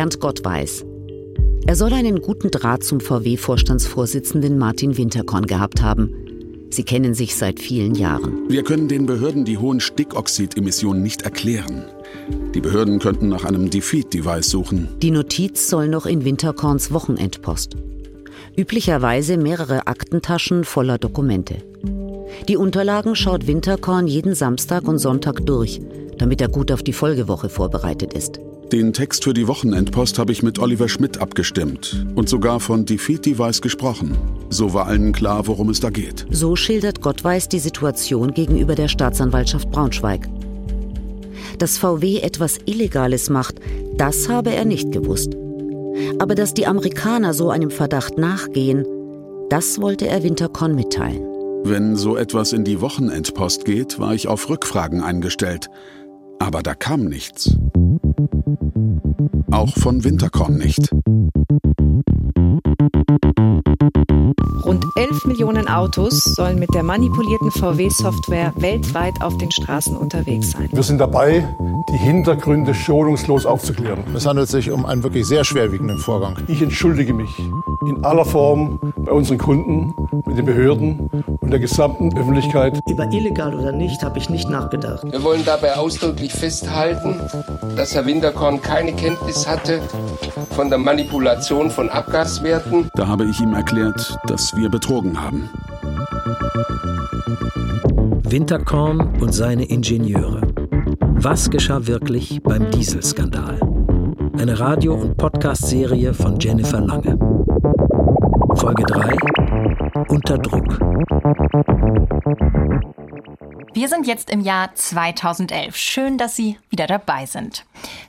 Bernd Gottweis. Er soll einen guten Draht zum VW-Vorstandsvorsitzenden Martin Winterkorn gehabt haben. Sie kennen sich seit vielen Jahren. Wir können den Behörden die hohen Stickoxidemissionen nicht erklären. Die Behörden könnten nach einem Defeat-Device suchen. Die Notiz soll noch in Winterkorns Wochenendpost. Üblicherweise mehrere Aktentaschen voller Dokumente. Die Unterlagen schaut Winterkorn jeden Samstag und Sonntag durch, damit er gut auf die Folgewoche vorbereitet ist. Den Text für die Wochenendpost habe ich mit Oliver Schmidt abgestimmt und sogar von Defeat Device gesprochen. So war allen klar, worum es da geht. So schildert Gottweis die Situation gegenüber der Staatsanwaltschaft Braunschweig. Dass VW etwas Illegales macht, das habe er nicht gewusst. Aber dass die Amerikaner so einem Verdacht nachgehen, das wollte er Winterkorn mitteilen. Wenn so etwas in die Wochenendpost geht, war ich auf Rückfragen eingestellt. Aber da kam nichts. Auch von Winterkorn nicht. Rund 11 Millionen Autos sollen mit der manipulierten VW-Software weltweit auf den Straßen unterwegs sein. Wir sind dabei, die Hintergründe schonungslos aufzuklären. Es handelt sich um einen wirklich sehr schwerwiegenden Vorgang. Ich entschuldige mich in aller Form bei unseren Kunden, mit den Behörden und der gesamten Öffentlichkeit. Über illegal oder nicht habe ich nicht nachgedacht. Wir wollen dabei ausdrücklich festhalten, dass Herr Winterkorn keine Kenntnis hatte von der Manipulation von Abgaswerten. Da habe ich ihm erklärt, dass wir betrogen haben. Winterkorn und seine Ingenieure. Was geschah wirklich beim Dieselskandal? Eine Radio- und Podcast-Serie von Jennifer Lange. Folge 3 Unter Druck. Wir sind jetzt im Jahr 2011. Schön, dass Sie wieder dabei sind.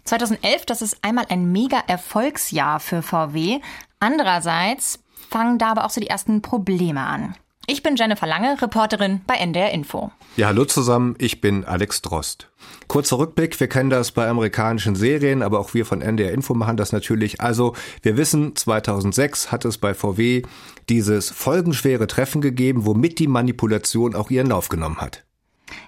2011, das ist einmal ein mega Erfolgsjahr für VW. Andererseits fangen da aber auch so die ersten Probleme an. Ich bin Jennifer Lange, Reporterin bei NDR Info. Ja, hallo zusammen, ich bin Alex Drost. Kurzer Rückblick, wir kennen das bei amerikanischen Serien, aber auch wir von NDR Info machen das natürlich. Also, wir wissen, 2006 hat es bei VW dieses folgenschwere Treffen gegeben, womit die Manipulation auch ihren Lauf genommen hat.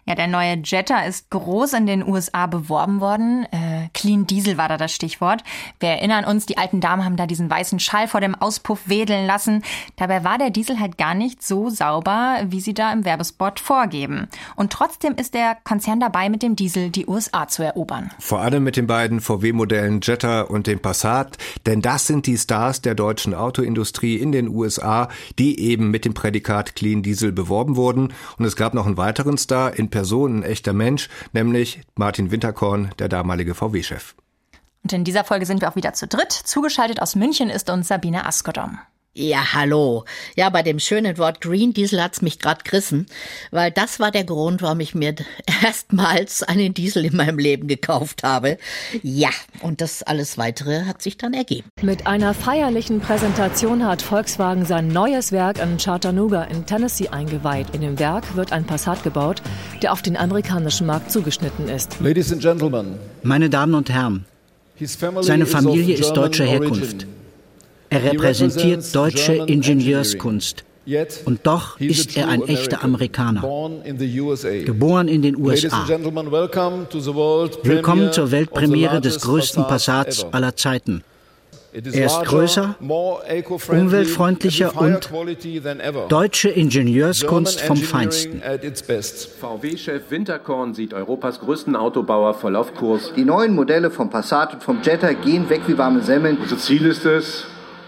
Ja, der neue Jetta ist groß in den USA beworben worden. Äh, Clean Diesel war da das Stichwort. Wir erinnern uns, die alten Damen haben da diesen weißen Schall vor dem Auspuff wedeln lassen. Dabei war der Diesel halt gar nicht so sauber, wie sie da im Werbespot vorgeben. Und trotzdem ist der Konzern dabei, mit dem Diesel die USA zu erobern. Vor allem mit den beiden VW-Modellen Jetta und dem Passat, denn das sind die Stars der deutschen Autoindustrie in den USA, die eben mit dem Prädikat Clean Diesel beworben wurden. Und es gab noch einen weiteren Star in Person, ein echter Mensch, nämlich Martin Winterkorn, der damalige VW-Chef. Und in dieser Folge sind wir auch wieder zu dritt. Zugeschaltet aus München ist uns Sabine Askodom. Ja, hallo. Ja, bei dem schönen Wort Green Diesel hat's mich grad gerissen, weil das war der Grund, warum ich mir erstmals einen Diesel in meinem Leben gekauft habe. Ja, und das alles weitere hat sich dann ergeben. Mit einer feierlichen Präsentation hat Volkswagen sein neues Werk in Chattanooga in Tennessee eingeweiht. In dem Werk wird ein Passat gebaut, der auf den amerikanischen Markt zugeschnitten ist. Ladies and Gentlemen, Meine Damen und Herren, seine Familie ist deutscher Herkunft. Er repräsentiert deutsche Ingenieurskunst. Und doch ist er ein echter Amerikaner, geboren in den USA. Willkommen zur Weltpremiere des größten Passats aller Zeiten. Er ist größer, umweltfreundlicher und deutsche Ingenieurskunst vom Feinsten. VW-Chef Winterkorn sieht Europas größten Autobauer voll auf Kurs. Die neuen Modelle vom Passat und vom Jetta gehen weg wie warme Semmeln. Unser Ziel ist es,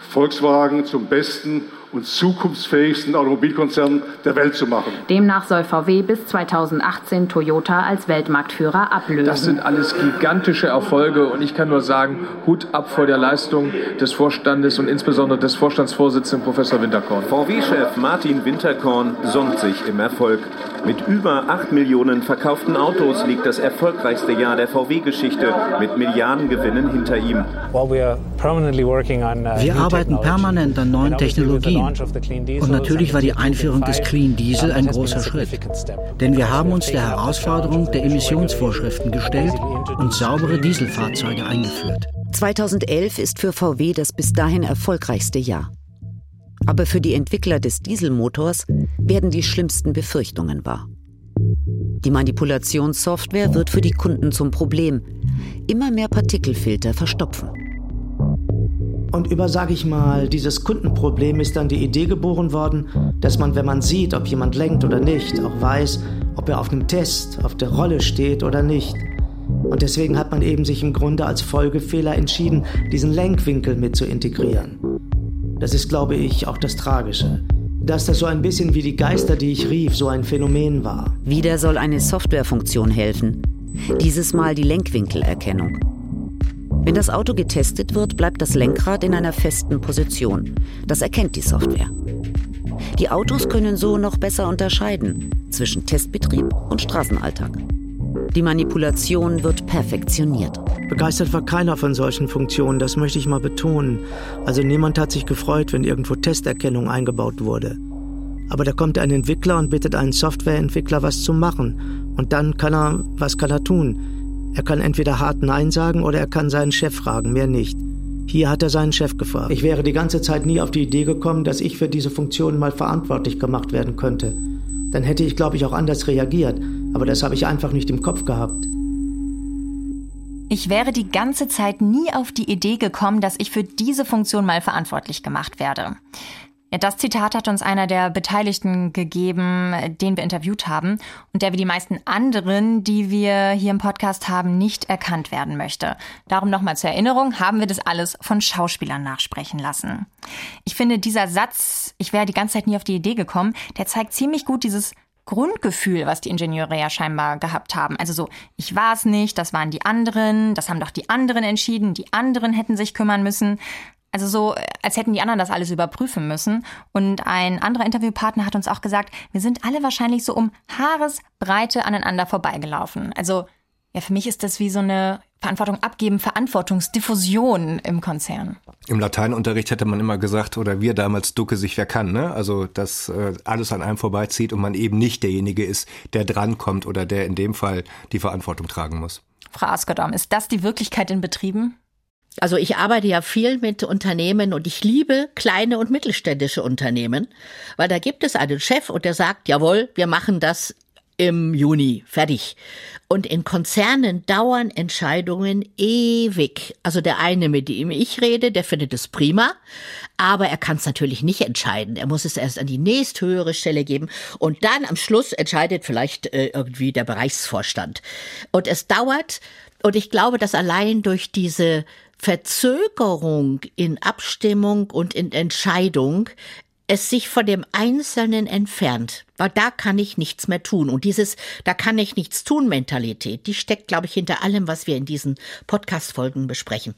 Volkswagen zum besten und zukunftsfähigsten Automobilkonzern der Welt zu machen. Demnach soll VW bis 2018 Toyota als Weltmarktführer ablösen. Das sind alles gigantische Erfolge und ich kann nur sagen, Hut ab vor der Leistung des Vorstandes und insbesondere des Vorstandsvorsitzenden Professor Winterkorn. VW-Chef Martin Winterkorn sonnt sich im Erfolg. Mit über 8 Millionen verkauften Autos liegt das erfolgreichste Jahr der VW-Geschichte mit Milliardengewinnen hinter ihm. Wir arbeiten permanent an neuen Technologien. Und natürlich war die Einführung des Clean Diesel ein großer Schritt. Denn wir haben uns der Herausforderung der Emissionsvorschriften gestellt und saubere Dieselfahrzeuge eingeführt. 2011 ist für VW das bis dahin erfolgreichste Jahr. Aber für die Entwickler des Dieselmotors werden die schlimmsten Befürchtungen wahr. Die Manipulationssoftware wird für die Kunden zum Problem. Immer mehr Partikelfilter verstopfen. Und über, sage ich mal, dieses Kundenproblem ist dann die Idee geboren worden, dass man, wenn man sieht, ob jemand lenkt oder nicht, auch weiß, ob er auf einem Test, auf der Rolle steht oder nicht. Und deswegen hat man eben sich im Grunde als Folgefehler entschieden, diesen Lenkwinkel mit zu integrieren. Das ist, glaube ich, auch das Tragische. Dass das so ein bisschen wie die Geister, die ich rief, so ein Phänomen war. Wieder soll eine Softwarefunktion helfen. Dieses Mal die Lenkwinkelerkennung. Wenn das Auto getestet wird, bleibt das Lenkrad in einer festen Position. Das erkennt die Software. Die Autos können so noch besser unterscheiden zwischen Testbetrieb und Straßenalltag. Die Manipulation wird perfektioniert. Begeistert war keiner von solchen Funktionen, das möchte ich mal betonen. Also niemand hat sich gefreut, wenn irgendwo Testerkennung eingebaut wurde. Aber da kommt ein Entwickler und bittet einen Softwareentwickler, was zu machen. Und dann kann er, was kann er tun? Er kann entweder hart Nein sagen oder er kann seinen Chef fragen, mehr nicht. Hier hat er seinen Chef gefragt. Ich wäre die ganze Zeit nie auf die Idee gekommen, dass ich für diese Funktion mal verantwortlich gemacht werden könnte. Dann hätte ich, glaube ich, auch anders reagiert, aber das habe ich einfach nicht im Kopf gehabt. Ich wäre die ganze Zeit nie auf die Idee gekommen, dass ich für diese Funktion mal verantwortlich gemacht werde. Das Zitat hat uns einer der Beteiligten gegeben, den wir interviewt haben und der wie die meisten anderen, die wir hier im Podcast haben, nicht erkannt werden möchte. Darum nochmal zur Erinnerung, haben wir das alles von Schauspielern nachsprechen lassen. Ich finde, dieser Satz, ich wäre die ganze Zeit nie auf die Idee gekommen, der zeigt ziemlich gut dieses Grundgefühl, was die Ingenieure ja scheinbar gehabt haben. Also so, ich war es nicht, das waren die anderen, das haben doch die anderen entschieden, die anderen hätten sich kümmern müssen. Also so, als hätten die anderen das alles überprüfen müssen. Und ein anderer Interviewpartner hat uns auch gesagt, wir sind alle wahrscheinlich so um Haaresbreite aneinander vorbeigelaufen. Also ja, für mich ist das wie so eine Verantwortung abgeben, Verantwortungsdiffusion im Konzern. Im Lateinunterricht hätte man immer gesagt, oder wir damals, ducke sich wer kann, ne? Also, dass äh, alles an einem vorbeizieht und man eben nicht derjenige ist, der drankommt oder der in dem Fall die Verantwortung tragen muss. Frau Askedom, ist das die Wirklichkeit in Betrieben? Also ich arbeite ja viel mit Unternehmen und ich liebe kleine und mittelständische Unternehmen, weil da gibt es einen Chef und der sagt, jawohl, wir machen das im Juni, fertig. Und in Konzernen dauern Entscheidungen ewig. Also der eine, mit dem ich rede, der findet es prima, aber er kann es natürlich nicht entscheiden. Er muss es erst an die nächsthöhere Stelle geben und dann am Schluss entscheidet vielleicht äh, irgendwie der Bereichsvorstand. Und es dauert, und ich glaube, dass allein durch diese Verzögerung in Abstimmung und in Entscheidung es sich von dem Einzelnen entfernt, weil da kann ich nichts mehr tun. Und dieses Da kann ich nichts tun Mentalität, die steckt, glaube ich, hinter allem, was wir in diesen Podcast-Folgen besprechen.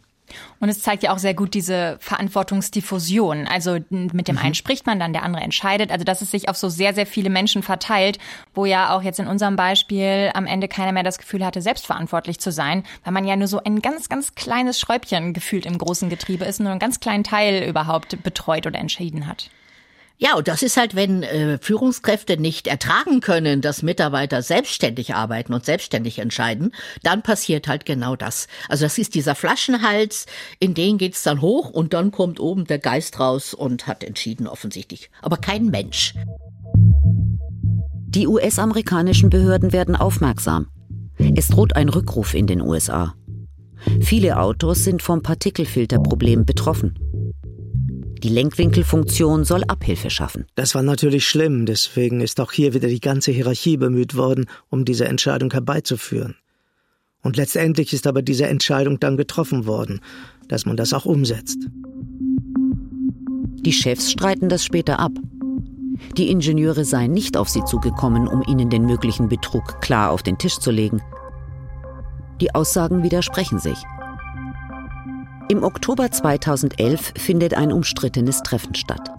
Und es zeigt ja auch sehr gut diese Verantwortungsdiffusion. Also mit dem mhm. einen spricht man, dann der andere entscheidet. Also dass es sich auf so sehr, sehr viele Menschen verteilt, wo ja auch jetzt in unserem Beispiel am Ende keiner mehr das Gefühl hatte, selbstverantwortlich zu sein, weil man ja nur so ein ganz, ganz kleines Schräubchen gefühlt im großen Getriebe ist, nur einen ganz kleinen Teil überhaupt betreut oder entschieden hat. Ja, und das ist halt, wenn äh, Führungskräfte nicht ertragen können, dass Mitarbeiter selbstständig arbeiten und selbstständig entscheiden, dann passiert halt genau das. Also das ist dieser Flaschenhals, in den geht's dann hoch und dann kommt oben der Geist raus und hat entschieden offensichtlich. Aber kein Mensch. Die US-amerikanischen Behörden werden aufmerksam. Es droht ein Rückruf in den USA. Viele Autos sind vom Partikelfilterproblem betroffen. Die Lenkwinkelfunktion soll Abhilfe schaffen. Das war natürlich schlimm, deswegen ist auch hier wieder die ganze Hierarchie bemüht worden, um diese Entscheidung herbeizuführen. Und letztendlich ist aber diese Entscheidung dann getroffen worden, dass man das auch umsetzt. Die Chefs streiten das später ab. Die Ingenieure seien nicht auf sie zugekommen, um ihnen den möglichen Betrug klar auf den Tisch zu legen. Die Aussagen widersprechen sich. Im Oktober 2011 findet ein umstrittenes Treffen statt.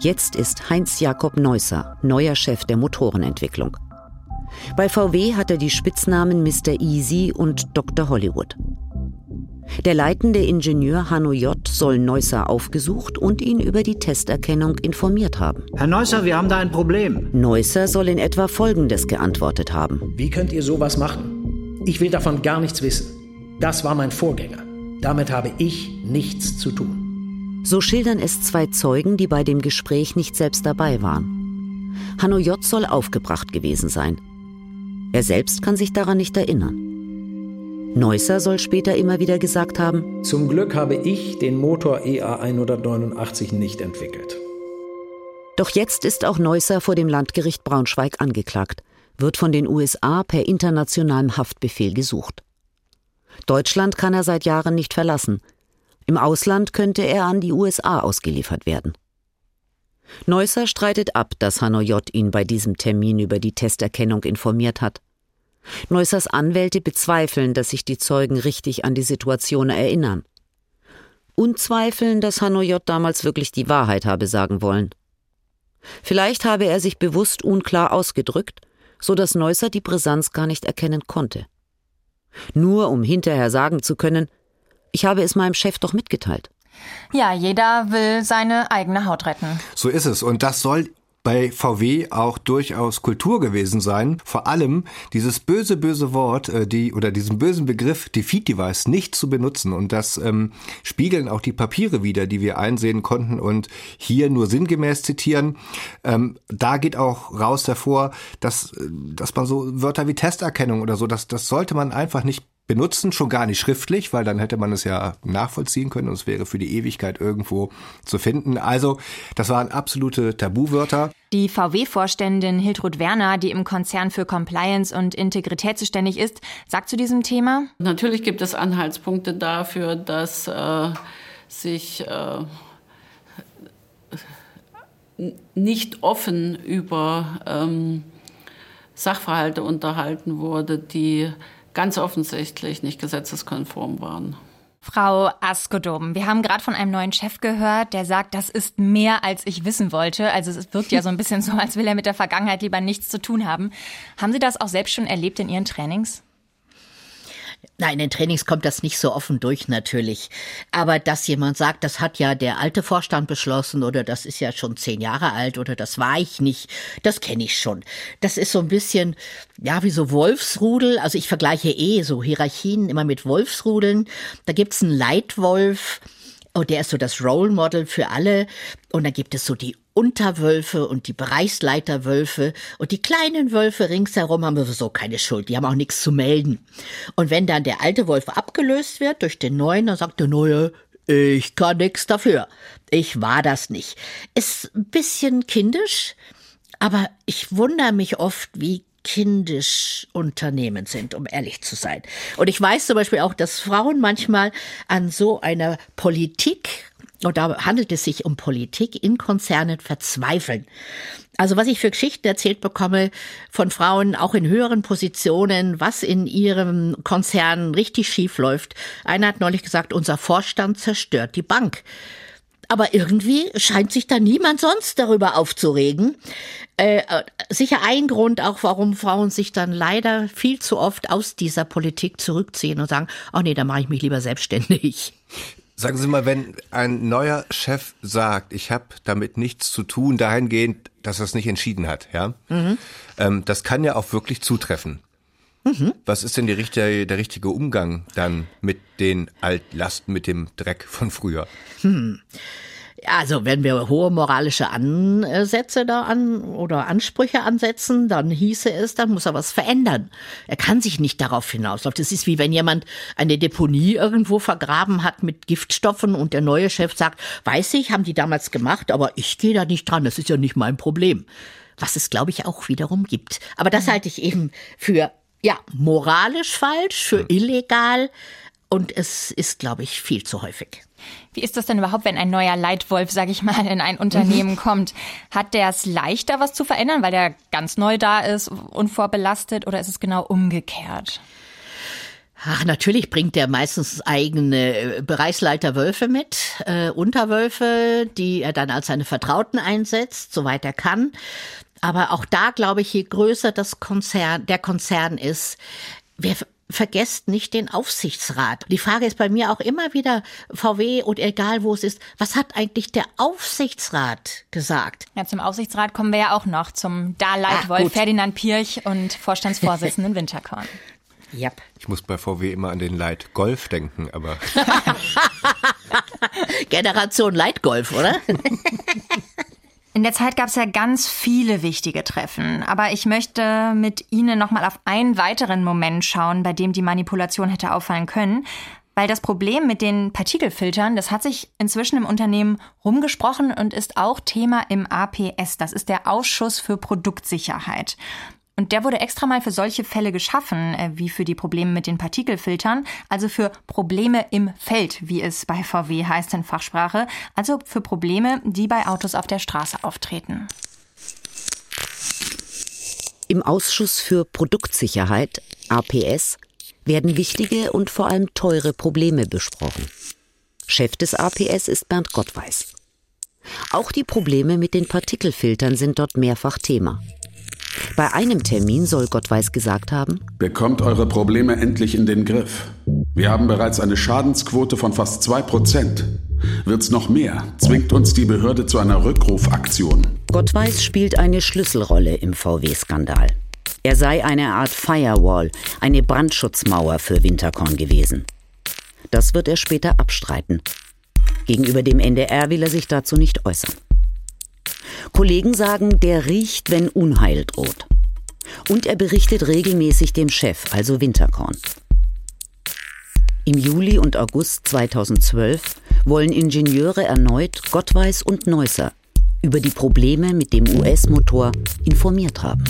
Jetzt ist Heinz Jakob Neusser neuer Chef der Motorenentwicklung. Bei VW hat er die Spitznamen Mr. Easy und Dr. Hollywood. Der leitende Ingenieur Hanno J. soll Neusser aufgesucht und ihn über die Testerkennung informiert haben. Herr Neusser, wir haben da ein Problem. Neusser soll in etwa Folgendes geantwortet haben. Wie könnt ihr sowas machen? Ich will davon gar nichts wissen. Das war mein Vorgänger. Damit habe ich nichts zu tun. So schildern es zwei Zeugen, die bei dem Gespräch nicht selbst dabei waren. Hanno J. soll aufgebracht gewesen sein. Er selbst kann sich daran nicht erinnern. Neusser soll später immer wieder gesagt haben, Zum Glück habe ich den Motor EA 189 nicht entwickelt. Doch jetzt ist auch Neusser vor dem Landgericht Braunschweig angeklagt, wird von den USA per internationalem Haftbefehl gesucht. Deutschland kann er seit Jahren nicht verlassen. Im Ausland könnte er an die USA ausgeliefert werden. Neusser streitet ab, dass Hanoi J. ihn bei diesem Termin über die Testerkennung informiert hat. Neussers Anwälte bezweifeln, dass sich die Zeugen richtig an die Situation erinnern. Und zweifeln, dass Hanoi J. damals wirklich die Wahrheit habe sagen wollen. Vielleicht habe er sich bewusst unklar ausgedrückt, so dass Neusser die Brisanz gar nicht erkennen konnte. Nur um hinterher sagen zu können, ich habe es meinem Chef doch mitgeteilt. Ja, jeder will seine eigene Haut retten. So ist es. Und das soll bei VW auch durchaus Kultur gewesen sein. Vor allem dieses böse, böse Wort, äh, die oder diesen bösen Begriff Defeat Device nicht zu benutzen. Und das ähm, spiegeln auch die Papiere wieder, die wir einsehen konnten und hier nur sinngemäß zitieren. Ähm, da geht auch raus hervor, dass, äh, dass man so Wörter wie Testerkennung oder so, das, das sollte man einfach nicht benutzen, schon gar nicht schriftlich, weil dann hätte man es ja nachvollziehen können und es wäre für die Ewigkeit irgendwo zu finden. Also, das waren absolute Tabuwörter. Die VW-Vorständin Hiltrud Werner, die im Konzern für Compliance und Integrität zuständig ist, sagt zu diesem Thema? Natürlich gibt es Anhaltspunkte dafür, dass äh, sich äh, nicht offen über ähm, Sachverhalte unterhalten wurde, die ganz offensichtlich nicht gesetzeskonform waren. Frau Askodom, wir haben gerade von einem neuen Chef gehört, der sagt, das ist mehr, als ich wissen wollte. Also es wirkt ja so ein bisschen so, als will er mit der Vergangenheit lieber nichts zu tun haben. Haben Sie das auch selbst schon erlebt in Ihren Trainings? Nein, in den Trainings kommt das nicht so offen durch natürlich. Aber dass jemand sagt, das hat ja der alte Vorstand beschlossen oder das ist ja schon zehn Jahre alt oder das war ich nicht, das kenne ich schon. Das ist so ein bisschen, ja, wie so Wolfsrudel. Also ich vergleiche eh so Hierarchien immer mit Wolfsrudeln. Da gibt's einen Leitwolf. Oh, der ist so das Role Model für alle. Und dann gibt es so die Unterwölfe und die Bereichsleiterwölfe und die kleinen Wölfe ringsherum haben sowieso keine Schuld, die haben auch nichts zu melden. Und wenn dann der alte Wolf abgelöst wird durch den neuen, dann sagt der neue, ich kann nichts dafür. Ich war das nicht. Ist ein bisschen kindisch, aber ich wundere mich oft, wie kindisch Unternehmen sind, um ehrlich zu sein. Und ich weiß zum Beispiel auch, dass Frauen manchmal an so einer Politik und da handelt es sich um Politik in Konzernen verzweifeln. Also was ich für Geschichten erzählt bekomme von Frauen, auch in höheren Positionen, was in ihrem Konzern richtig schief läuft. Einer hat neulich gesagt, unser Vorstand zerstört die Bank. Aber irgendwie scheint sich da niemand sonst darüber aufzuregen. Äh, sicher ein Grund auch, warum Frauen sich dann leider viel zu oft aus dieser Politik zurückziehen und sagen, oh nee, da mache ich mich lieber selbstständig. Sagen Sie mal, wenn ein neuer Chef sagt, ich habe damit nichts zu tun, dahingehend, dass er es nicht entschieden hat, ja, mhm. ähm, das kann ja auch wirklich zutreffen. Mhm. Was ist denn die, der richtige Umgang dann mit den Altlasten, mit dem Dreck von früher? Hm. Also wenn wir hohe moralische Ansätze da an oder Ansprüche ansetzen, dann hieße es, dann muss er was verändern. Er kann sich nicht darauf hinauslaufen. Das ist wie wenn jemand eine Deponie irgendwo vergraben hat mit Giftstoffen und der neue Chef sagt, weiß ich, haben die damals gemacht, aber ich gehe da nicht dran, das ist ja nicht mein Problem. Was es, glaube ich, auch wiederum gibt. Aber das halte ich eben für, ja, moralisch falsch, für illegal und es ist, glaube ich, viel zu häufig. Wie ist das denn überhaupt, wenn ein neuer Leitwolf, sage ich mal, in ein Unternehmen mhm. kommt? Hat der es leichter, was zu verändern, weil der ganz neu da ist, unvorbelastet, oder ist es genau umgekehrt? Ach, natürlich bringt der meistens eigene äh, Bereichsleiter Wölfe mit, äh, Unterwölfe, die er dann als seine Vertrauten einsetzt, soweit er kann. Aber auch da glaube ich, je größer das Konzern, der Konzern ist, wir vergesst nicht den Aufsichtsrat. Die Frage ist bei mir auch immer wieder, VW und egal wo es ist, was hat eigentlich der Aufsichtsrat gesagt? Ja, zum Aufsichtsrat kommen wir ja auch noch, zum Darleitwolf ah, Ferdinand Pirch und Vorstandsvorsitzenden Winterkorn. Yep. Ich muss bei VW immer an den Leit Golf denken, aber. Generation Leitgolf, oder? In der Zeit gab es ja ganz viele wichtige Treffen, aber ich möchte mit Ihnen nochmal auf einen weiteren Moment schauen, bei dem die Manipulation hätte auffallen können, weil das Problem mit den Partikelfiltern, das hat sich inzwischen im Unternehmen rumgesprochen und ist auch Thema im APS. Das ist der Ausschuss für Produktsicherheit. Und der wurde extra mal für solche Fälle geschaffen, äh, wie für die Probleme mit den Partikelfiltern, also für Probleme im Feld, wie es bei VW heißt in Fachsprache, also für Probleme, die bei Autos auf der Straße auftreten. Im Ausschuss für Produktsicherheit, APS, werden wichtige und vor allem teure Probleme besprochen. Chef des APS ist Bernd Gottweis. Auch die Probleme mit den Partikelfiltern sind dort mehrfach Thema. Bei einem Termin soll Gottweis gesagt haben, Bekommt eure Probleme endlich in den Griff. Wir haben bereits eine Schadensquote von fast 2%. Wird's noch mehr, zwingt uns die Behörde zu einer Rückrufaktion. Gottweis spielt eine Schlüsselrolle im VW-Skandal. Er sei eine Art Firewall, eine Brandschutzmauer für Winterkorn gewesen. Das wird er später abstreiten. Gegenüber dem NDR will er sich dazu nicht äußern. Kollegen sagen, der riecht, wenn Unheil droht. Und er berichtet regelmäßig dem Chef, also Winterkorn. Im Juli und August 2012 wollen Ingenieure erneut Gottweis und Neusser über die Probleme mit dem US-Motor informiert haben.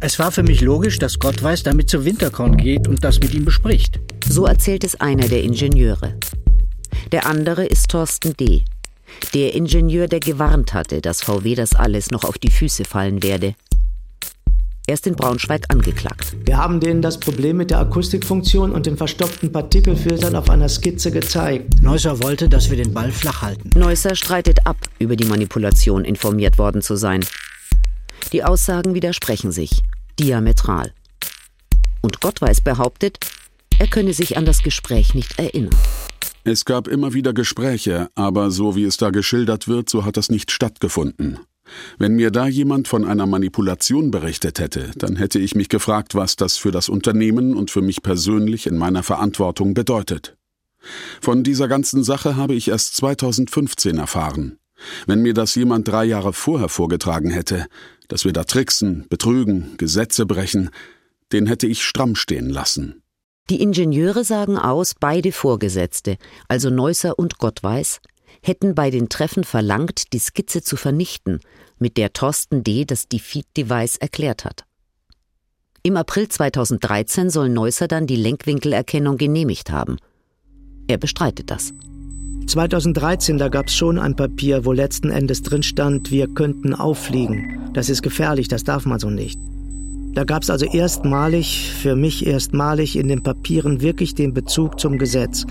Es war für mich logisch, dass Gottweis damit zu Winterkorn geht und das mit ihm bespricht. So erzählt es einer der Ingenieure. Der andere ist Thorsten D., der Ingenieur, der gewarnt hatte, dass VW das alles noch auf die Füße fallen werde. Er ist in Braunschweig angeklagt. Wir haben denen das Problem mit der Akustikfunktion und den verstopften Partikelfiltern auf einer Skizze gezeigt. Neusser wollte, dass wir den Ball flach halten. Neusser streitet ab, über die Manipulation informiert worden zu sein. Die Aussagen widersprechen sich, diametral. Und Gottweis behauptet, er könne sich an das Gespräch nicht erinnern. Es gab immer wieder Gespräche, aber so wie es da geschildert wird, so hat das nicht stattgefunden. Wenn mir da jemand von einer Manipulation berichtet hätte, dann hätte ich mich gefragt, was das für das Unternehmen und für mich persönlich in meiner Verantwortung bedeutet. Von dieser ganzen Sache habe ich erst 2015 erfahren. Wenn mir das jemand drei Jahre vorher vorgetragen hätte, dass wir da tricksen, betrügen, Gesetze brechen, den hätte ich stramm stehen lassen. Die Ingenieure sagen aus, beide Vorgesetzte, also Neusser und Gottweis, hätten bei den Treffen verlangt, die Skizze zu vernichten, mit der Thorsten D. das Defeat-Device erklärt hat. Im April 2013 soll Neusser dann die Lenkwinkelerkennung genehmigt haben. Er bestreitet das. 2013, da gab es schon ein Papier, wo letzten Endes drin stand, wir könnten auffliegen. Das ist gefährlich, das darf man so nicht. Da gab es also erstmalig, für mich erstmalig in den Papieren wirklich den Bezug zum Gesetz.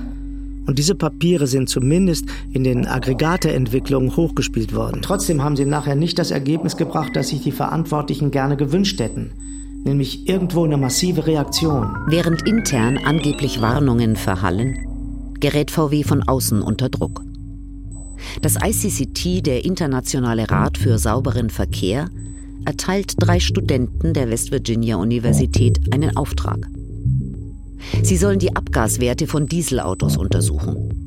Und diese Papiere sind zumindest in den Aggregateentwicklungen hochgespielt worden. Trotzdem haben sie nachher nicht das Ergebnis gebracht, das sich die Verantwortlichen gerne gewünscht hätten. Nämlich irgendwo eine massive Reaktion. Während intern angeblich Warnungen verhallen, gerät VW von außen unter Druck. Das ICCT, der Internationale Rat für sauberen Verkehr, erteilt drei Studenten der West Virginia Universität einen Auftrag. Sie sollen die Abgaswerte von Dieselautos untersuchen.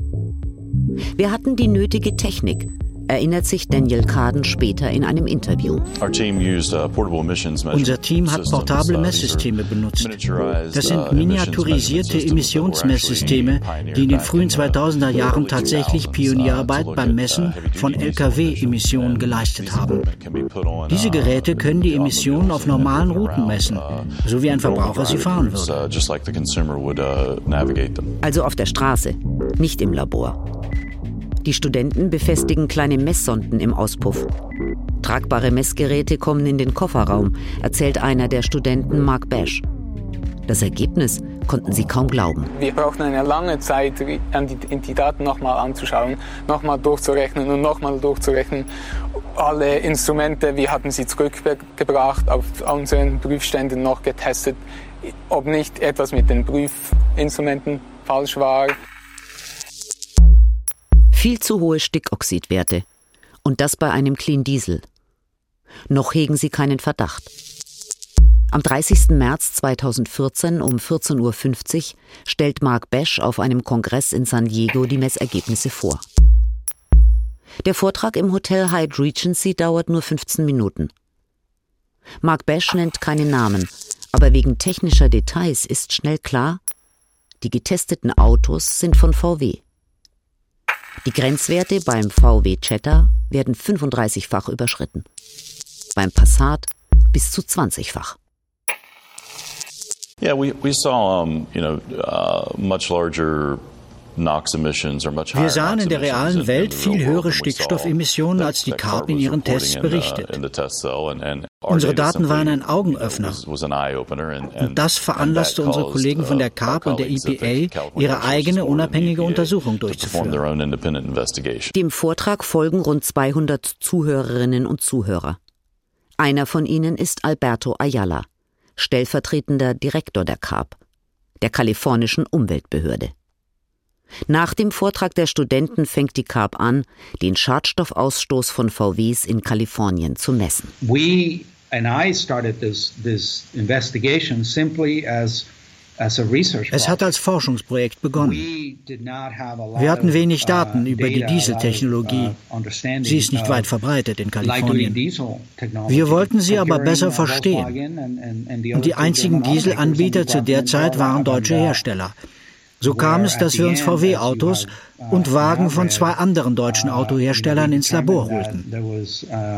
Wir hatten die nötige Technik, erinnert sich Daniel Kaden später in einem Interview. Uh, Unser Team hat portable Messsysteme benutzt. Das sind uh, miniaturisierte Emissionsmesssysteme, die in den frühen 2000er Jahren tatsächlich uh, Pionierarbeit beim Messen von Lkw-Emissionen geleistet haben. Diese Geräte können die Emissionen auf normalen Routen messen, so wie ein Verbraucher sie fahren würde. Also auf der Straße, nicht im Labor. Die Studenten befestigen kleine Messsonden im Auspuff. Tragbare Messgeräte kommen in den Kofferraum, erzählt einer der Studenten Mark Bash. Das Ergebnis konnten sie kaum glauben. Wir brauchten eine lange Zeit, die Daten nochmal anzuschauen, nochmal durchzurechnen und nochmal durchzurechnen. Alle Instrumente, wir hatten sie zurückgebracht, auf unseren Prüfständen noch getestet, ob nicht etwas mit den Prüfinstrumenten falsch war viel zu hohe Stickoxidwerte. Und das bei einem Clean Diesel. Noch hegen sie keinen Verdacht. Am 30. März 2014 um 14.50 Uhr stellt Mark Bash auf einem Kongress in San Diego die Messergebnisse vor. Der Vortrag im Hotel Hyatt Regency dauert nur 15 Minuten. Mark Bash nennt keine Namen, aber wegen technischer Details ist schnell klar, die getesteten Autos sind von VW. Die Grenzwerte beim VW Jetta werden 35-fach überschritten. Beim Passat bis zu 20-fach. Yeah, we, we saw, um, you know, uh, much larger wir sahen in der realen Welt viel höhere Stickstoffemissionen, als die CARB in ihren Tests berichtet. Unsere Daten waren ein Augenöffner. Und das veranlasste unsere Kollegen von der CARB und der EPA, ihre eigene unabhängige Untersuchung durchzuführen. Dem Vortrag folgen rund 200 Zuhörerinnen und Zuhörer. Einer von ihnen ist Alberto Ayala, stellvertretender Direktor der CARB, der kalifornischen Umweltbehörde. Nach dem Vortrag der Studenten fängt die CARB an, den Schadstoffausstoß von VWs in Kalifornien zu messen. We and I started this, this investigation simply as es hat als Forschungsprojekt begonnen. Wir hatten wenig uh, Daten über die Dieseltechnologie. Uh, sie ist nicht weit verbreitet in Kalifornien. Wir wollten sie aber besser verstehen. Und die einzigen Dieselanbieter zu der Zeit waren deutsche Hersteller. So kam es, dass wir uns VW-Autos und Wagen von zwei anderen deutschen Autoherstellern ins Labor holten,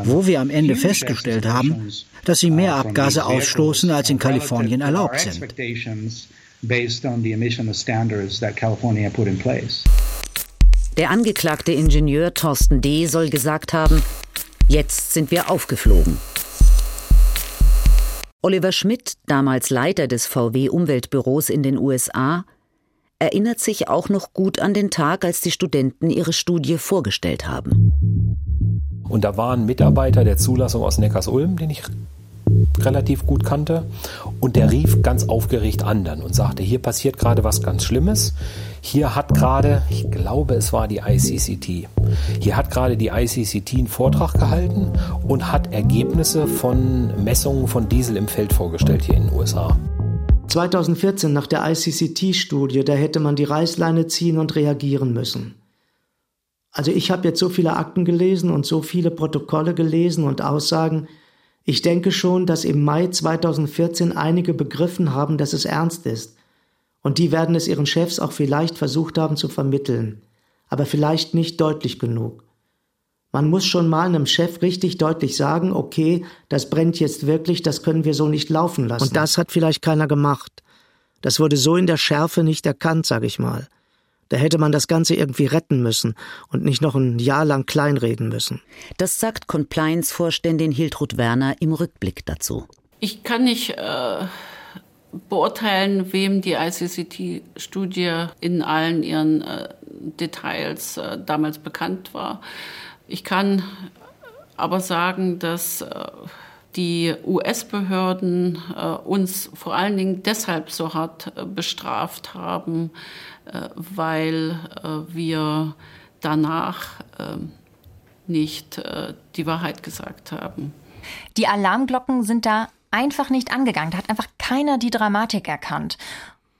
wo wir am Ende festgestellt haben, dass sie mehr Abgase ausstoßen, als in Kalifornien erlaubt sind. Der angeklagte Ingenieur Thorsten D. soll gesagt haben, jetzt sind wir aufgeflogen. Oliver Schmidt, damals Leiter des VW Umweltbüros in den USA, erinnert sich auch noch gut an den Tag, als die Studenten ihre Studie vorgestellt haben. Und da war ein Mitarbeiter der Zulassung aus Neckars-Ulm, den ich relativ gut kannte. Und der rief ganz aufgeregt an dann und sagte, hier passiert gerade was ganz Schlimmes. Hier hat gerade, ich glaube es war die ICCT, hier hat gerade die ICCT einen Vortrag gehalten und hat Ergebnisse von Messungen von Diesel im Feld vorgestellt hier in den USA. 2014 nach der ICCT-Studie, da hätte man die Reißleine ziehen und reagieren müssen. Also ich habe jetzt so viele Akten gelesen und so viele Protokolle gelesen und Aussagen. Ich denke schon, dass im Mai 2014 einige begriffen haben, dass es ernst ist. Und die werden es ihren Chefs auch vielleicht versucht haben zu vermitteln, aber vielleicht nicht deutlich genug. Man muss schon mal einem Chef richtig deutlich sagen, okay, das brennt jetzt wirklich, das können wir so nicht laufen lassen. Und das hat vielleicht keiner gemacht. Das wurde so in der Schärfe nicht erkannt, sag ich mal. Da hätte man das Ganze irgendwie retten müssen und nicht noch ein Jahr lang kleinreden müssen. Das sagt Compliance-Vorständin Hiltrud Werner im Rückblick dazu. Ich kann nicht äh, beurteilen, wem die ICCT-Studie in allen ihren äh, Details äh, damals bekannt war. Ich kann aber sagen, dass äh, die US-Behörden äh, uns vor allen Dingen deshalb so hart äh, bestraft haben, weil wir danach nicht die Wahrheit gesagt haben. Die Alarmglocken sind da einfach nicht angegangen. Da hat einfach keiner die Dramatik erkannt.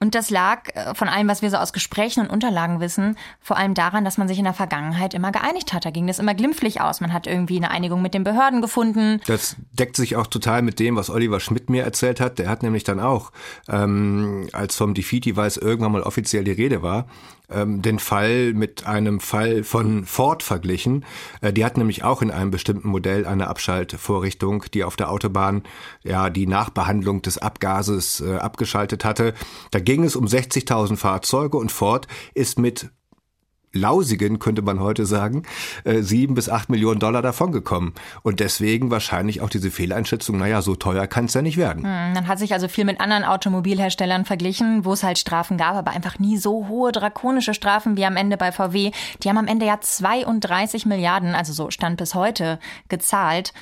Und das lag äh, von allem, was wir so aus Gesprächen und Unterlagen wissen, vor allem daran, dass man sich in der Vergangenheit immer geeinigt hat. Da ging das immer glimpflich aus. Man hat irgendwie eine Einigung mit den Behörden gefunden. Das deckt sich auch total mit dem, was Oliver Schmidt mir erzählt hat. Der hat nämlich dann auch, ähm, als vom Defeaty-Weiß irgendwann mal offiziell die Rede war, ähm, den Fall mit einem Fall von Ford verglichen. Äh, die hat nämlich auch in einem bestimmten Modell eine Abschaltvorrichtung, die auf der Autobahn ja die Nachbehandlung des Abgases äh, abgeschaltet hatte. Da ging es um 60.000 Fahrzeuge und Ford ist mit lausigen, könnte man heute sagen, äh, sieben bis acht Millionen Dollar davongekommen. Und deswegen wahrscheinlich auch diese Fehleinschätzung, naja, so teuer kann es ja nicht werden. Hm, man hat sich also viel mit anderen Automobilherstellern verglichen, wo es halt Strafen gab, aber einfach nie so hohe drakonische Strafen wie am Ende bei VW. Die haben am Ende ja 32 Milliarden, also so stand bis heute, gezahlt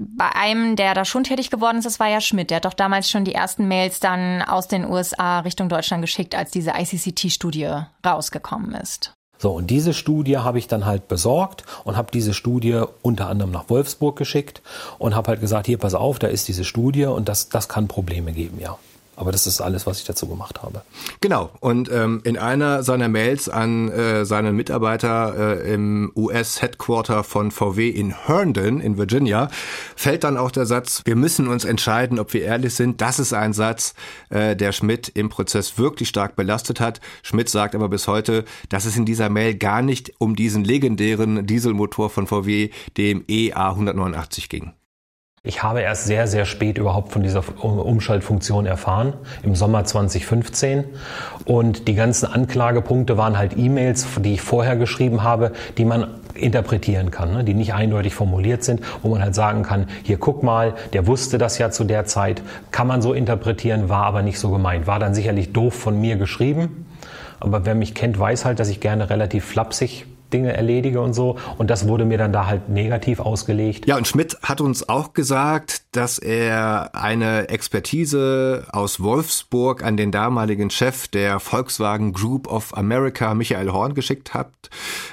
bei einem, der da schon tätig geworden ist, das war ja Schmidt. Der hat doch damals schon die ersten Mails dann aus den USA Richtung Deutschland geschickt, als diese ICCT-Studie rausgekommen ist. So, und diese Studie habe ich dann halt besorgt und habe diese Studie unter anderem nach Wolfsburg geschickt und habe halt gesagt, hier pass auf, da ist diese Studie und das, das kann Probleme geben, ja. Aber das ist alles, was ich dazu gemacht habe. Genau. Und ähm, in einer seiner Mails an äh, seinen Mitarbeiter äh, im US-Headquarter von VW in Herndon in Virginia fällt dann auch der Satz, wir müssen uns entscheiden, ob wir ehrlich sind. Das ist ein Satz, äh, der Schmidt im Prozess wirklich stark belastet hat. Schmidt sagt aber bis heute, dass es in dieser Mail gar nicht um diesen legendären Dieselmotor von VW, dem EA 189 ging. Ich habe erst sehr, sehr spät überhaupt von dieser Umschaltfunktion erfahren, im Sommer 2015. Und die ganzen Anklagepunkte waren halt E-Mails, die ich vorher geschrieben habe, die man interpretieren kann, ne? die nicht eindeutig formuliert sind, wo man halt sagen kann, hier guck mal, der wusste das ja zu der Zeit, kann man so interpretieren, war aber nicht so gemeint. War dann sicherlich doof von mir geschrieben, aber wer mich kennt, weiß halt, dass ich gerne relativ flapsig Dinge erledige und so. Und das wurde mir dann da halt negativ ausgelegt. Ja, und Schmidt hat uns auch gesagt, dass er eine Expertise aus Wolfsburg an den damaligen Chef der Volkswagen Group of America, Michael Horn, geschickt hat.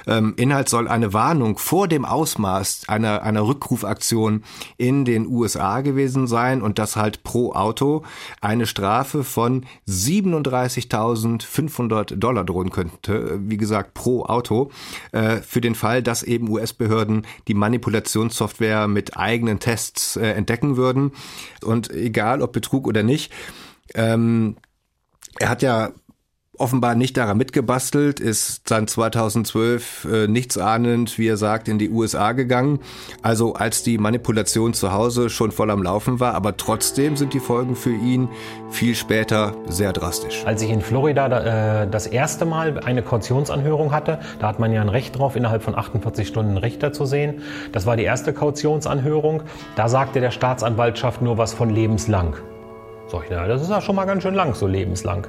Ähm, Inhalt soll eine Warnung vor dem Ausmaß einer, einer Rückrufaktion in den USA gewesen sein und das halt pro Auto eine Strafe von 37.500 Dollar drohen könnte. Wie gesagt, pro Auto. Äh, für den Fall, dass eben US-Behörden die Manipulationssoftware mit eigenen Tests äh, entdecken würden. Und egal ob Betrug oder nicht, ähm, er hat ja offenbar nicht daran mitgebastelt, ist dann 2012 äh, nichtsahnend, wie er sagt, in die USA gegangen. Also als die Manipulation zu Hause schon voll am Laufen war, aber trotzdem sind die Folgen für ihn viel später sehr drastisch. Als ich in Florida äh, das erste Mal eine Kautionsanhörung hatte, da hat man ja ein Recht drauf, innerhalb von 48 Stunden einen Richter zu sehen. Das war die erste Kautionsanhörung. Da sagte der Staatsanwaltschaft nur was von lebenslang. Ich, na, das ist ja schon mal ganz schön lang, so lebenslang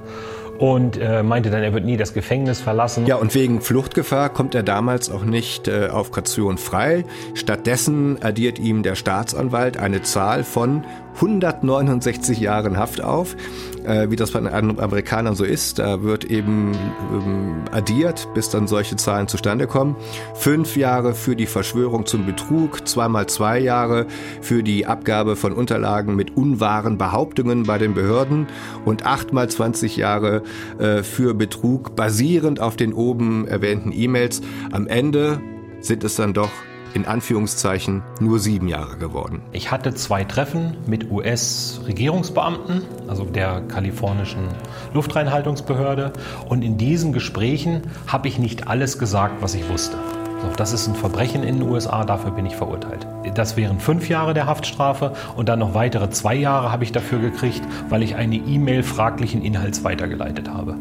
und äh, meinte dann, er wird nie das Gefängnis verlassen. Ja, und wegen Fluchtgefahr kommt er damals auch nicht äh, auf Kaution frei. Stattdessen addiert ihm der Staatsanwalt eine Zahl von 169 Jahren Haft auf. Äh, wie das bei den Amerikanern so ist, da wird eben ähm, addiert, bis dann solche Zahlen zustande kommen. Fünf Jahre für die Verschwörung zum Betrug, zweimal zwei Jahre für die Abgabe von Unterlagen mit unwahren Behauptungen bei den Behörden und achtmal 20 Jahre äh, für Betrug basierend auf den oben erwähnten E-Mails. Am Ende sind es dann doch in Anführungszeichen nur sieben Jahre geworden. Ich hatte zwei Treffen mit US-Regierungsbeamten, also der kalifornischen Luftreinhaltungsbehörde. Und in diesen Gesprächen habe ich nicht alles gesagt, was ich wusste. So, das ist ein Verbrechen in den USA, dafür bin ich verurteilt. Das wären fünf Jahre der Haftstrafe und dann noch weitere zwei Jahre habe ich dafür gekriegt, weil ich eine E-Mail fraglichen Inhalts weitergeleitet habe,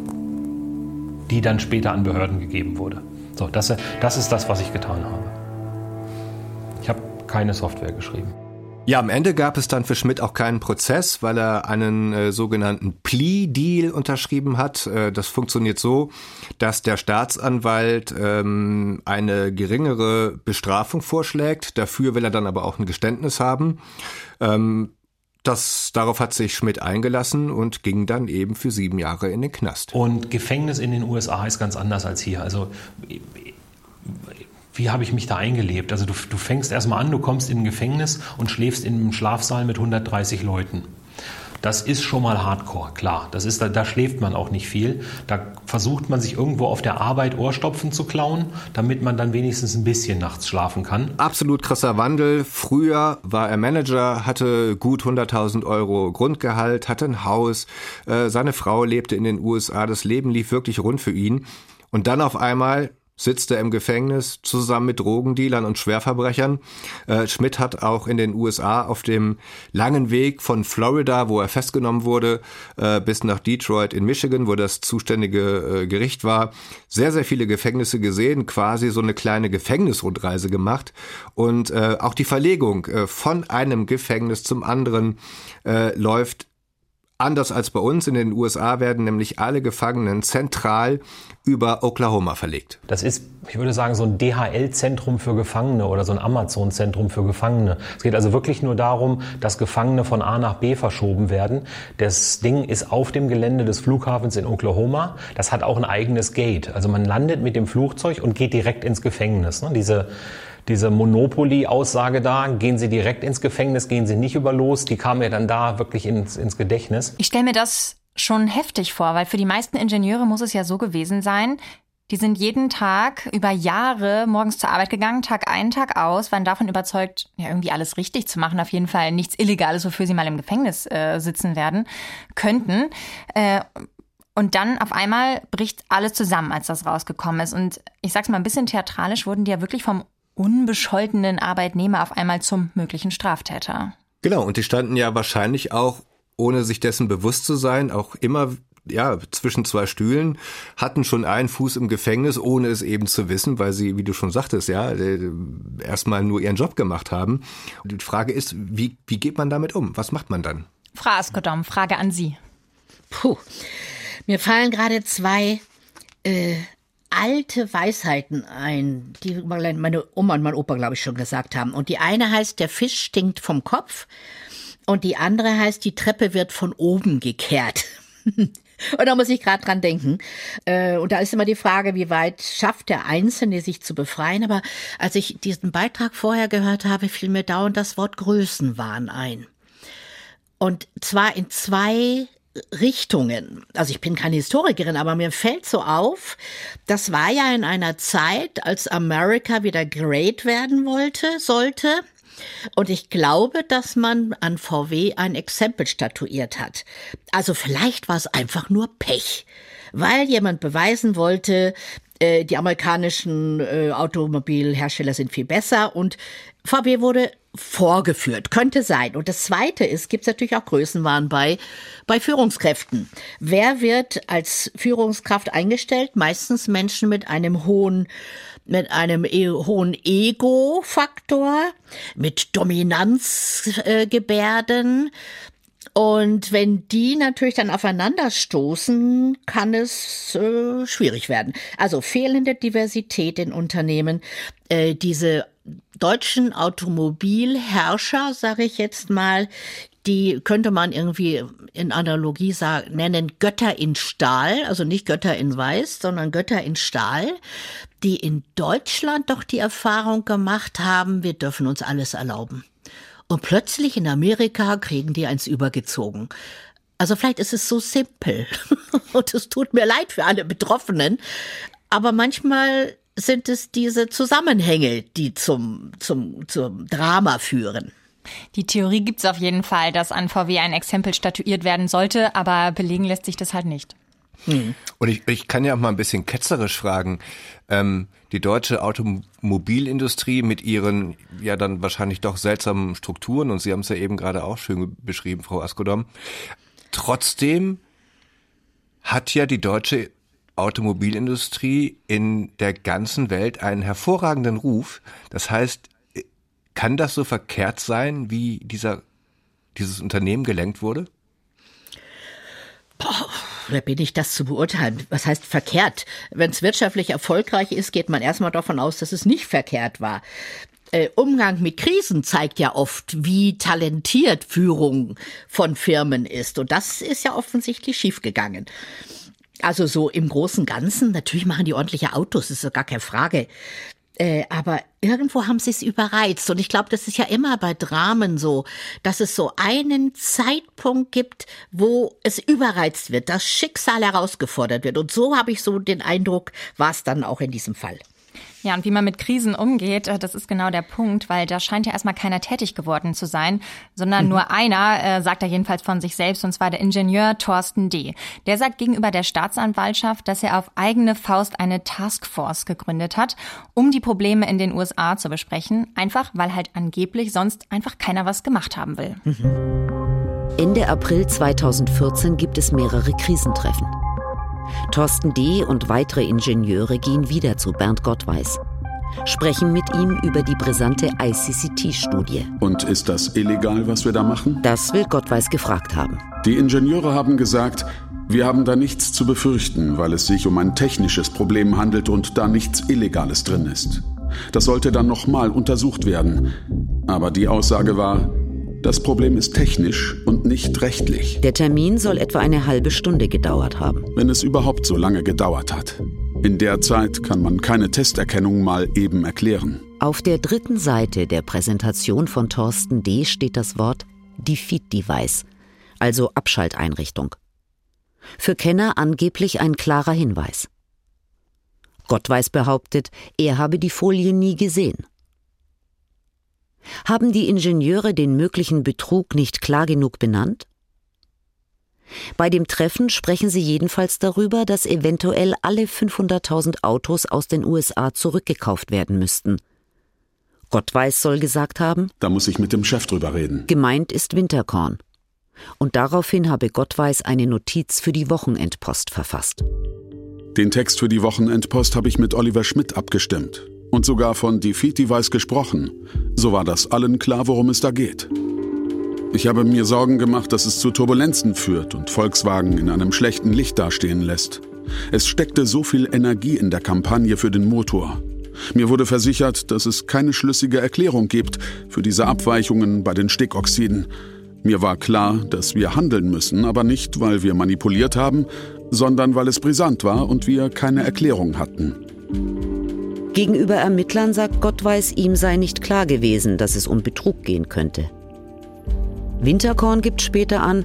die dann später an Behörden gegeben wurde. So, das, das ist das, was ich getan habe keine Software geschrieben. Ja, am Ende gab es dann für Schmidt auch keinen Prozess, weil er einen äh, sogenannten Plea-Deal unterschrieben hat. Äh, das funktioniert so, dass der Staatsanwalt ähm, eine geringere Bestrafung vorschlägt. Dafür will er dann aber auch ein Geständnis haben. Ähm, das, darauf hat sich Schmidt eingelassen und ging dann eben für sieben Jahre in den Knast. Und Gefängnis in den USA ist ganz anders als hier. Also wie habe ich mich da eingelebt? Also du, du fängst erstmal an, du kommst in ein Gefängnis und schläfst in einem Schlafsaal mit 130 Leuten. Das ist schon mal Hardcore, klar. Das ist, da, da schläft man auch nicht viel. Da versucht man sich irgendwo auf der Arbeit Ohrstopfen zu klauen, damit man dann wenigstens ein bisschen nachts schlafen kann. Absolut krasser Wandel. Früher war er Manager, hatte gut 100.000 Euro Grundgehalt, hatte ein Haus, äh, seine Frau lebte in den USA, das Leben lief wirklich rund für ihn. Und dann auf einmal sitzt er im Gefängnis zusammen mit Drogendealern und Schwerverbrechern. Äh, Schmidt hat auch in den USA auf dem langen Weg von Florida, wo er festgenommen wurde, äh, bis nach Detroit in Michigan, wo das zuständige äh, Gericht war, sehr, sehr viele Gefängnisse gesehen, quasi so eine kleine Gefängnisrundreise gemacht. Und äh, auch die Verlegung äh, von einem Gefängnis zum anderen äh, läuft Anders als bei uns in den USA werden nämlich alle Gefangenen zentral über Oklahoma verlegt. Das ist, ich würde sagen, so ein DHL-Zentrum für Gefangene oder so ein Amazon-Zentrum für Gefangene. Es geht also wirklich nur darum, dass Gefangene von A nach B verschoben werden. Das Ding ist auf dem Gelände des Flughafens in Oklahoma. Das hat auch ein eigenes Gate. Also man landet mit dem Flugzeug und geht direkt ins Gefängnis. Ne? Diese diese Monopoly-Aussage da, gehen Sie direkt ins Gefängnis, gehen Sie nicht über los, die kam mir dann da wirklich ins, ins Gedächtnis. Ich stelle mir das schon heftig vor, weil für die meisten Ingenieure muss es ja so gewesen sein, die sind jeden Tag über Jahre morgens zur Arbeit gegangen, Tag ein, Tag aus, waren davon überzeugt, ja, irgendwie alles richtig zu machen, auf jeden Fall nichts Illegales, wofür sie mal im Gefängnis äh, sitzen werden könnten. Äh, und dann auf einmal bricht alles zusammen, als das rausgekommen ist. Und ich sag's mal ein bisschen theatralisch, wurden die ja wirklich vom unbescholtenen Arbeitnehmer auf einmal zum möglichen Straftäter. Genau, und die standen ja wahrscheinlich auch ohne sich dessen bewusst zu sein, auch immer ja, zwischen zwei Stühlen, hatten schon einen Fuß im Gefängnis, ohne es eben zu wissen, weil sie, wie du schon sagtest, ja, äh, erstmal nur ihren Job gemacht haben. Und die Frage ist, wie, wie geht man damit um? Was macht man dann? Frau Askodom, Frage an Sie. Puh, mir fallen gerade zwei äh, alte Weisheiten ein, die meine Oma und mein Opa, glaube ich, schon gesagt haben. Und die eine heißt, der Fisch stinkt vom Kopf und die andere heißt, die Treppe wird von oben gekehrt. Und da muss ich gerade dran denken. Äh, und da ist immer die Frage, wie weit schafft der Einzelne, sich zu befreien. Aber als ich diesen Beitrag vorher gehört habe, fiel mir dauernd das Wort Größenwahn ein. Und zwar in zwei Richtungen. Also ich bin keine Historikerin, aber mir fällt so auf, das war ja in einer Zeit, als Amerika wieder great werden wollte, sollte. Und ich glaube, dass man an VW ein Exempel statuiert hat. Also vielleicht war es einfach nur Pech, weil jemand beweisen wollte, äh, die amerikanischen äh, Automobilhersteller sind viel besser und VW wurde vorgeführt. Könnte sein. Und das Zweite ist, gibt es natürlich auch Größenwahn bei, bei Führungskräften. Wer wird als Führungskraft eingestellt? Meistens Menschen mit einem hohen mit einem e hohen Ego-Faktor, mit Dominanzgebärden. Äh, und wenn die natürlich dann aufeinanderstoßen, kann es äh, schwierig werden. Also fehlende Diversität in Unternehmen, äh, diese deutschen Automobilherrscher, sage ich jetzt mal, die könnte man irgendwie in Analogie sagen, nennen Götter in Stahl, also nicht Götter in Weiß, sondern Götter in Stahl, die in Deutschland doch die Erfahrung gemacht haben, wir dürfen uns alles erlauben. Und plötzlich in Amerika kriegen die eins übergezogen. Also vielleicht ist es so simpel. Und es tut mir leid für alle Betroffenen. Aber manchmal sind es diese Zusammenhänge, die zum, zum, zum Drama führen. Die Theorie gibt es auf jeden Fall, dass an VW ein Exempel statuiert werden sollte, aber belegen lässt sich das halt nicht. Hm. Und ich, ich kann ja auch mal ein bisschen ketzerisch fragen. Ähm, die deutsche Automobilindustrie mit ihren ja dann wahrscheinlich doch seltsamen Strukturen, und Sie haben es ja eben gerade auch schön beschrieben, Frau Askodom, trotzdem hat ja die deutsche Automobilindustrie in der ganzen Welt einen hervorragenden Ruf. Das heißt, kann das so verkehrt sein, wie dieser, dieses Unternehmen gelenkt wurde? Boah, wer bin ich, das zu beurteilen? Was heißt verkehrt? Wenn es wirtschaftlich erfolgreich ist, geht man erstmal davon aus, dass es nicht verkehrt war. Äh, Umgang mit Krisen zeigt ja oft, wie talentiert Führung von Firmen ist. Und das ist ja offensichtlich schiefgegangen. Also so im Großen Ganzen, natürlich machen die ordentliche Autos, ist ja gar keine Frage. Äh, aber irgendwo haben sie es überreizt. Und ich glaube, das ist ja immer bei Dramen so, dass es so einen Zeitpunkt gibt, wo es überreizt wird, das Schicksal herausgefordert wird. Und so habe ich so den Eindruck, war es dann auch in diesem Fall. Ja, und wie man mit Krisen umgeht, äh, das ist genau der Punkt, weil da scheint ja erstmal keiner tätig geworden zu sein, sondern mhm. nur einer, äh, sagt er jedenfalls von sich selbst, und zwar der Ingenieur Thorsten D. Der sagt gegenüber der Staatsanwaltschaft, dass er auf eigene Faust eine Taskforce gegründet hat, um die Probleme in den USA zu besprechen, einfach weil halt angeblich sonst einfach keiner was gemacht haben will. Mhm. Ende April 2014 gibt es mehrere Krisentreffen. Thorsten D. und weitere Ingenieure gehen wieder zu Bernd Gottweis. Sprechen mit ihm über die brisante ICCT-Studie. Und ist das illegal, was wir da machen? Das will Gottweis gefragt haben. Die Ingenieure haben gesagt, Wir haben da nichts zu befürchten, weil es sich um ein technisches Problem handelt und da nichts Illegales drin ist. Das sollte dann nochmal untersucht werden. Aber die Aussage war, das Problem ist technisch und nicht rechtlich. Der Termin soll etwa eine halbe Stunde gedauert haben. Wenn es überhaupt so lange gedauert hat. In der Zeit kann man keine Testerkennung mal eben erklären. Auf der dritten Seite der Präsentation von Thorsten D. steht das Wort Defeat Device, also Abschalteinrichtung. Für Kenner angeblich ein klarer Hinweis. Gottweis behauptet, er habe die Folie nie gesehen. Haben die Ingenieure den möglichen Betrug nicht klar genug benannt? Bei dem Treffen sprechen sie jedenfalls darüber, dass eventuell alle 500.000 Autos aus den USA zurückgekauft werden müssten. Gottweis soll gesagt haben, da muss ich mit dem Chef drüber reden. Gemeint ist Winterkorn und daraufhin habe Gottweis eine Notiz für die Wochenendpost verfasst. Den Text für die Wochenendpost habe ich mit Oliver Schmidt abgestimmt und sogar von Defeat Device gesprochen. So war das allen klar, worum es da geht. Ich habe mir Sorgen gemacht, dass es zu Turbulenzen führt und Volkswagen in einem schlechten Licht dastehen lässt. Es steckte so viel Energie in der Kampagne für den Motor. Mir wurde versichert, dass es keine schlüssige Erklärung gibt für diese Abweichungen bei den Stickoxiden. Mir war klar, dass wir handeln müssen, aber nicht, weil wir manipuliert haben, sondern weil es brisant war und wir keine Erklärung hatten. Gegenüber Ermittlern sagt Gottweis, ihm sei nicht klar gewesen, dass es um Betrug gehen könnte. Winterkorn gibt später an,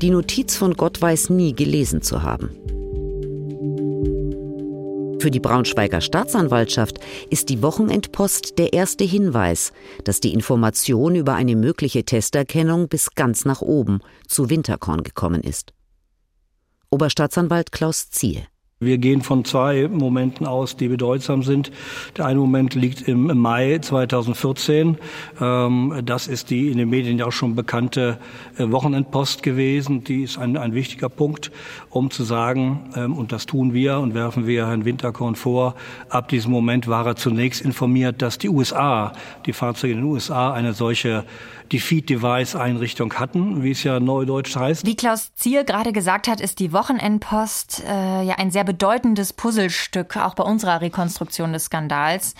die Notiz von Gottweis nie gelesen zu haben. Für die Braunschweiger Staatsanwaltschaft ist die Wochenendpost der erste Hinweis, dass die Information über eine mögliche Testerkennung bis ganz nach oben zu Winterkorn gekommen ist. Oberstaatsanwalt Klaus Ziehe. Wir gehen von zwei Momenten aus, die bedeutsam sind. Der eine Moment liegt im Mai 2014. Ähm, das ist die in den Medien ja auch schon bekannte äh, Wochenendpost gewesen. Die ist ein, ein wichtiger Punkt, um zu sagen, ähm, und das tun wir und werfen wir Herrn Winterkorn vor, ab diesem Moment war er zunächst informiert, dass die USA, die Fahrzeuge in den USA eine solche Defeat-Device-Einrichtung hatten, wie es ja neudeutsch heißt. Wie Klaus Zier gerade gesagt hat, ist die Wochenendpost äh, ja ein sehr bedeutendes Puzzlestück, auch bei unserer Rekonstruktion des Skandals.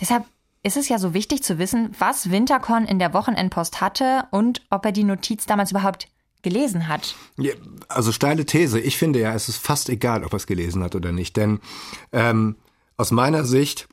Deshalb ist es ja so wichtig zu wissen, was Winterkorn in der Wochenendpost hatte und ob er die Notiz damals überhaupt gelesen hat. Ja, also steile These. Ich finde ja, es ist fast egal, ob er es gelesen hat oder nicht. Denn ähm, aus meiner Sicht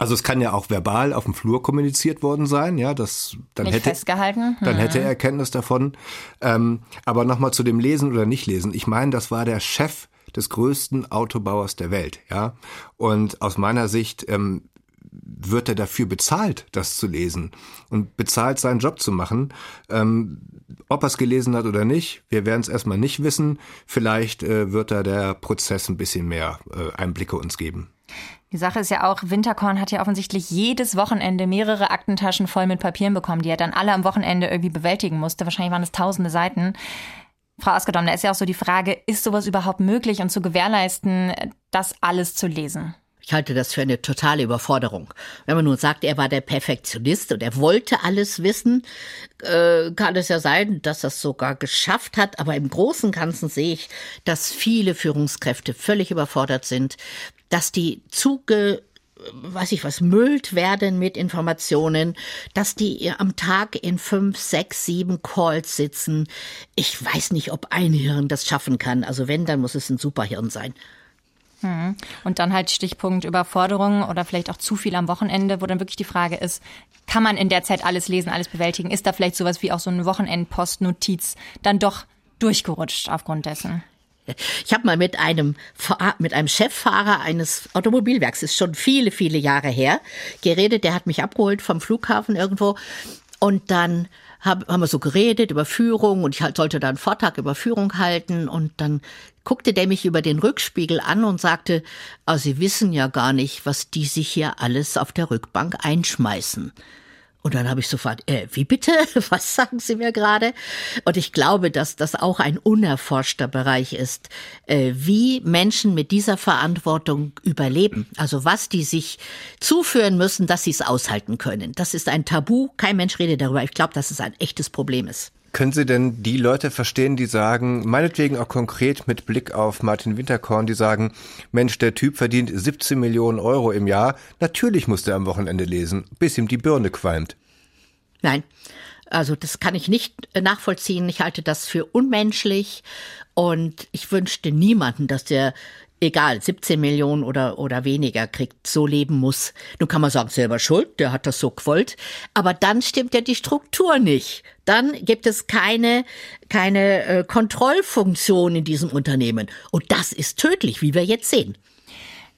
also es kann ja auch verbal auf dem Flur kommuniziert worden sein, ja, das dann Nicht hätte festgehalten. dann hm. hätte er Kenntnis davon. Ähm, aber nochmal zu dem Lesen oder nicht Lesen. Ich meine, das war der Chef des größten Autobauers der Welt, ja. Und aus meiner Sicht ähm, wird er dafür bezahlt, das zu lesen und bezahlt, seinen Job zu machen. Ähm, ob er es gelesen hat oder nicht, wir werden es erstmal nicht wissen. Vielleicht äh, wird da der Prozess ein bisschen mehr äh, Einblicke uns geben. Die Sache ist ja auch, Winterkorn hat ja offensichtlich jedes Wochenende mehrere Aktentaschen voll mit Papieren bekommen, die er dann alle am Wochenende irgendwie bewältigen musste. Wahrscheinlich waren es tausende Seiten. Frau Askedom, da ist ja auch so die Frage, ist sowas überhaupt möglich und zu gewährleisten, das alles zu lesen? Ich halte das für eine totale Überforderung. Wenn man nun sagt, er war der Perfektionist und er wollte alles wissen, äh, kann es ja sein, dass er es sogar geschafft hat. Aber im Großen und Ganzen sehe ich, dass viele Führungskräfte völlig überfordert sind, dass die zuge weiß ich was, müllt werden mit Informationen, dass die am Tag in fünf, sechs, sieben Calls sitzen. Ich weiß nicht, ob ein Hirn das schaffen kann. Also wenn, dann muss es ein Superhirn sein. Hm. Und dann halt Stichpunkt Überforderung oder vielleicht auch zu viel am Wochenende, wo dann wirklich die Frage ist, kann man in der Zeit alles lesen, alles bewältigen? Ist da vielleicht sowas wie auch so eine Wochenendpostnotiz dann doch durchgerutscht aufgrund dessen? Ich habe mal mit einem mit einem Cheffahrer eines Automobilwerks, ist schon viele viele Jahre her, geredet. Der hat mich abgeholt vom Flughafen irgendwo und dann hab, haben wir so geredet über Führung und ich halt sollte dann einen Vortrag über Führung halten und dann guckte der mich über den Rückspiegel an und sagte, oh, Sie wissen ja gar nicht, was die sich hier alles auf der Rückbank einschmeißen. Und dann habe ich sofort, äh, wie bitte? Was sagen Sie mir gerade? Und ich glaube, dass das auch ein unerforschter Bereich ist, äh, wie Menschen mit dieser Verantwortung überleben. Also was die sich zuführen müssen, dass sie es aushalten können. Das ist ein Tabu. Kein Mensch redet darüber. Ich glaube, dass es ein echtes Problem ist. Können Sie denn die Leute verstehen, die sagen, meinetwegen auch konkret mit Blick auf Martin Winterkorn, die sagen, Mensch, der Typ verdient 17 Millionen Euro im Jahr, natürlich muss der am Wochenende lesen, bis ihm die Birne qualmt. Nein, also das kann ich nicht nachvollziehen. Ich halte das für unmenschlich und ich wünschte niemanden, dass der egal, 17 Millionen oder, oder weniger kriegt, so leben muss. Nun kann man sagen, selber schuld, der hat das so gewollt. Aber dann stimmt ja die Struktur nicht. Dann gibt es keine, keine äh, Kontrollfunktion in diesem Unternehmen. Und das ist tödlich, wie wir jetzt sehen.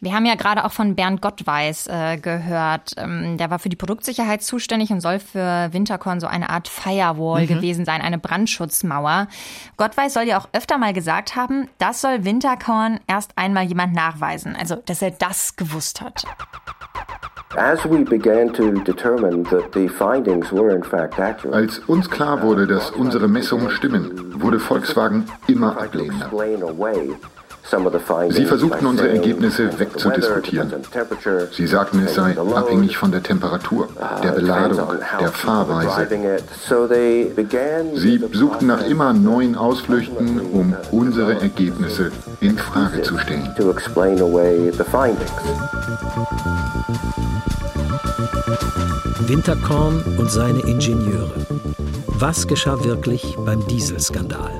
Wir haben ja gerade auch von Bernd Gottweis äh, gehört. Ähm, der war für die Produktsicherheit zuständig und soll für Winterkorn so eine Art Firewall mhm. gewesen sein, eine Brandschutzmauer. Gottweis soll ja auch öfter mal gesagt haben, das soll Winterkorn erst einmal jemand nachweisen, also dass er das gewusst hat. Als uns klar wurde, dass unsere Messungen stimmen, wurde Volkswagen immer ablehnender. Sie versuchten unsere Ergebnisse wegzudiskutieren. Sie sagten, es sei abhängig von der Temperatur, der Beladung, der Fahrweise. Sie suchten nach immer neuen Ausflüchten, um unsere Ergebnisse in Frage zu stellen. Winterkorn und seine Ingenieure. Was geschah wirklich beim Dieselskandal?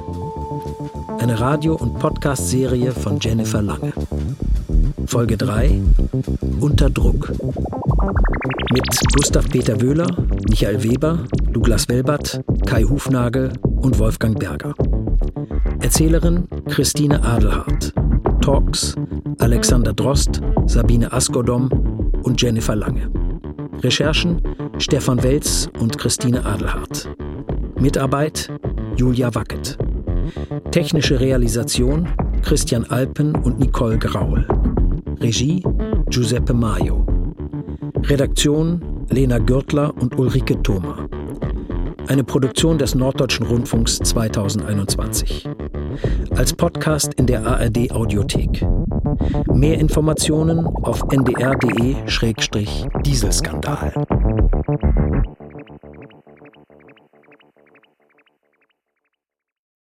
Eine Radio- und Podcast-Serie von Jennifer Lange. Folge 3 Unter Druck. Mit Gustav Peter Wöhler, Michael Weber, Douglas Welbert, Kai Hufnagel und Wolfgang Berger. Erzählerin Christine Adelhardt. Talks Alexander Drost, Sabine Askodom und Jennifer Lange. Recherchen Stefan Welz und Christine Adelhardt. Mitarbeit Julia Wackett. Technische Realisation Christian Alpen und Nicole Graul. Regie Giuseppe Maio. Redaktion Lena Gürtler und Ulrike Thoma. Eine Produktion des Norddeutschen Rundfunks 2021. Als Podcast in der ARD Audiothek. Mehr Informationen auf ndr.de-dieselskandal.